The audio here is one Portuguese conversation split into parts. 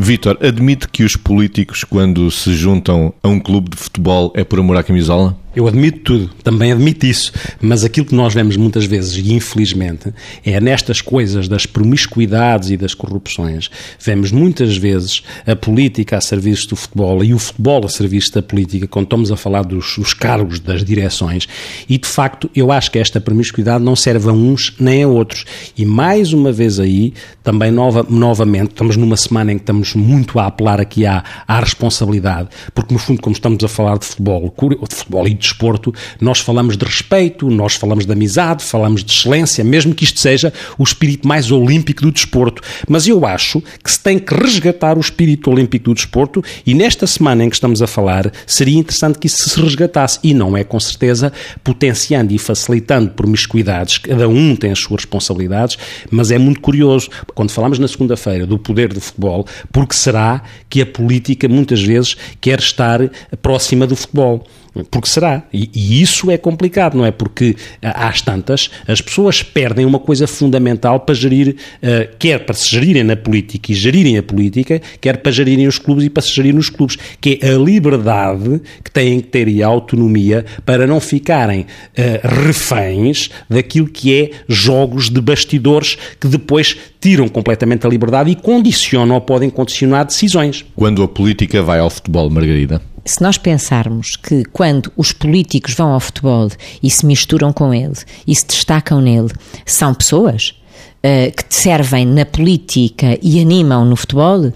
Vítor, admite que os políticos, quando se juntam a um clube de futebol, é por amor à camisola? Eu admito tudo, também admito isso, mas aquilo que nós vemos muitas vezes, e infelizmente, é nestas coisas das promiscuidades e das corrupções, vemos muitas vezes a política a serviço do futebol e o futebol a serviço da política, quando estamos a falar dos, dos cargos das direções, e de facto eu acho que esta promiscuidade não serve a uns nem a outros. E mais uma vez aí, também nova, novamente, estamos numa semana em que estamos muito a apelar aqui à, à responsabilidade, porque no fundo, como estamos a falar de futebol, de futebol e de desporto, nós falamos de respeito, nós falamos de amizade, falamos de excelência, mesmo que isto seja o espírito mais olímpico do desporto. Mas eu acho que se tem que resgatar o espírito olímpico do desporto e nesta semana em que estamos a falar, seria interessante que isso se resgatasse. E não é com certeza potenciando e facilitando promiscuidades, cada um tem as suas responsabilidades, mas é muito curioso, quando falamos na segunda-feira do poder do futebol, porque será que a política muitas vezes quer estar próxima do futebol? Porque será. E, e, isso é complicado, não é? Porque às tantas as pessoas perdem uma coisa fundamental para gerir, uh, quer para se gerirem na política e gerirem a política, quer para gerirem os clubes e para se gerirem nos clubes, que é a liberdade que têm que ter e a autonomia para não ficarem uh, reféns daquilo que é jogos de bastidores que depois tiram completamente a liberdade e condicionam ou podem condicionar decisões. Quando a política vai ao futebol, Margarida? Se nós pensarmos que quando os políticos vão ao futebol e se misturam com ele e se destacam nele, são pessoas uh, que servem na política e animam no futebol, uh,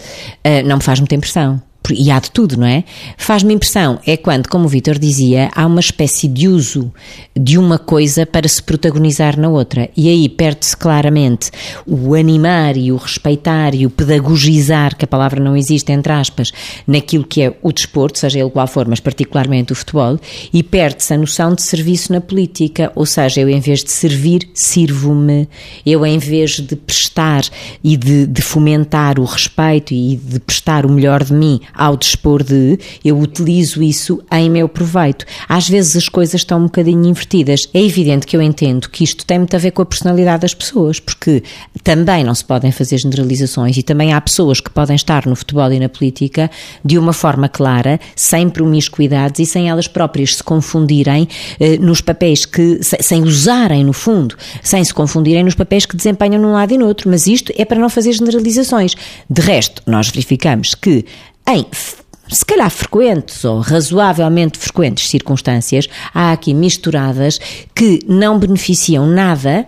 não me faz muita impressão e há de tudo, não é? Faz-me impressão, é quando, como o Vitor dizia, há uma espécie de uso de uma coisa para se protagonizar na outra. E aí perde-se claramente o animar e o respeitar e o pedagogizar, que a palavra não existe, entre aspas, naquilo que é o desporto, seja ele qual for, mas particularmente o futebol, e perde-se a noção de serviço na política, ou seja, eu em vez de servir, sirvo-me, eu em vez de prestar e de, de fomentar o respeito e de prestar o melhor de mim ao dispor de, eu utilizo isso em meu proveito. Às vezes as coisas estão um bocadinho invertidas. É evidente que eu entendo que isto tem muito a ver com a personalidade das pessoas, porque também não se podem fazer generalizações e também há pessoas que podem estar no futebol e na política de uma forma clara, sem promiscuidades e sem elas próprias se confundirem eh, nos papéis que, sem usarem no fundo, sem se confundirem nos papéis que desempenham num lado e no outro. Mas isto é para não fazer generalizações. De resto, nós verificamos que em se calhar frequentes ou razoavelmente frequentes circunstâncias, há aqui misturadas que não beneficiam nada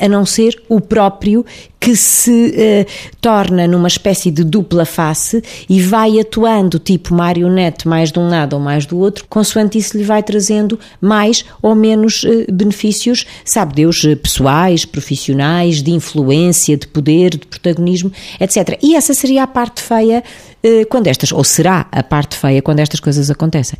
a não ser o próprio que se uh, torna numa espécie de dupla face e vai atuando tipo marionete mais de um lado ou mais do outro, consoante isso lhe vai trazendo mais ou menos uh, benefícios, sabe Deus, uh, pessoais, profissionais, de influência, de poder, de protagonismo, etc. E essa seria a parte feia quando estas, ou será a parte feia quando estas coisas acontecem.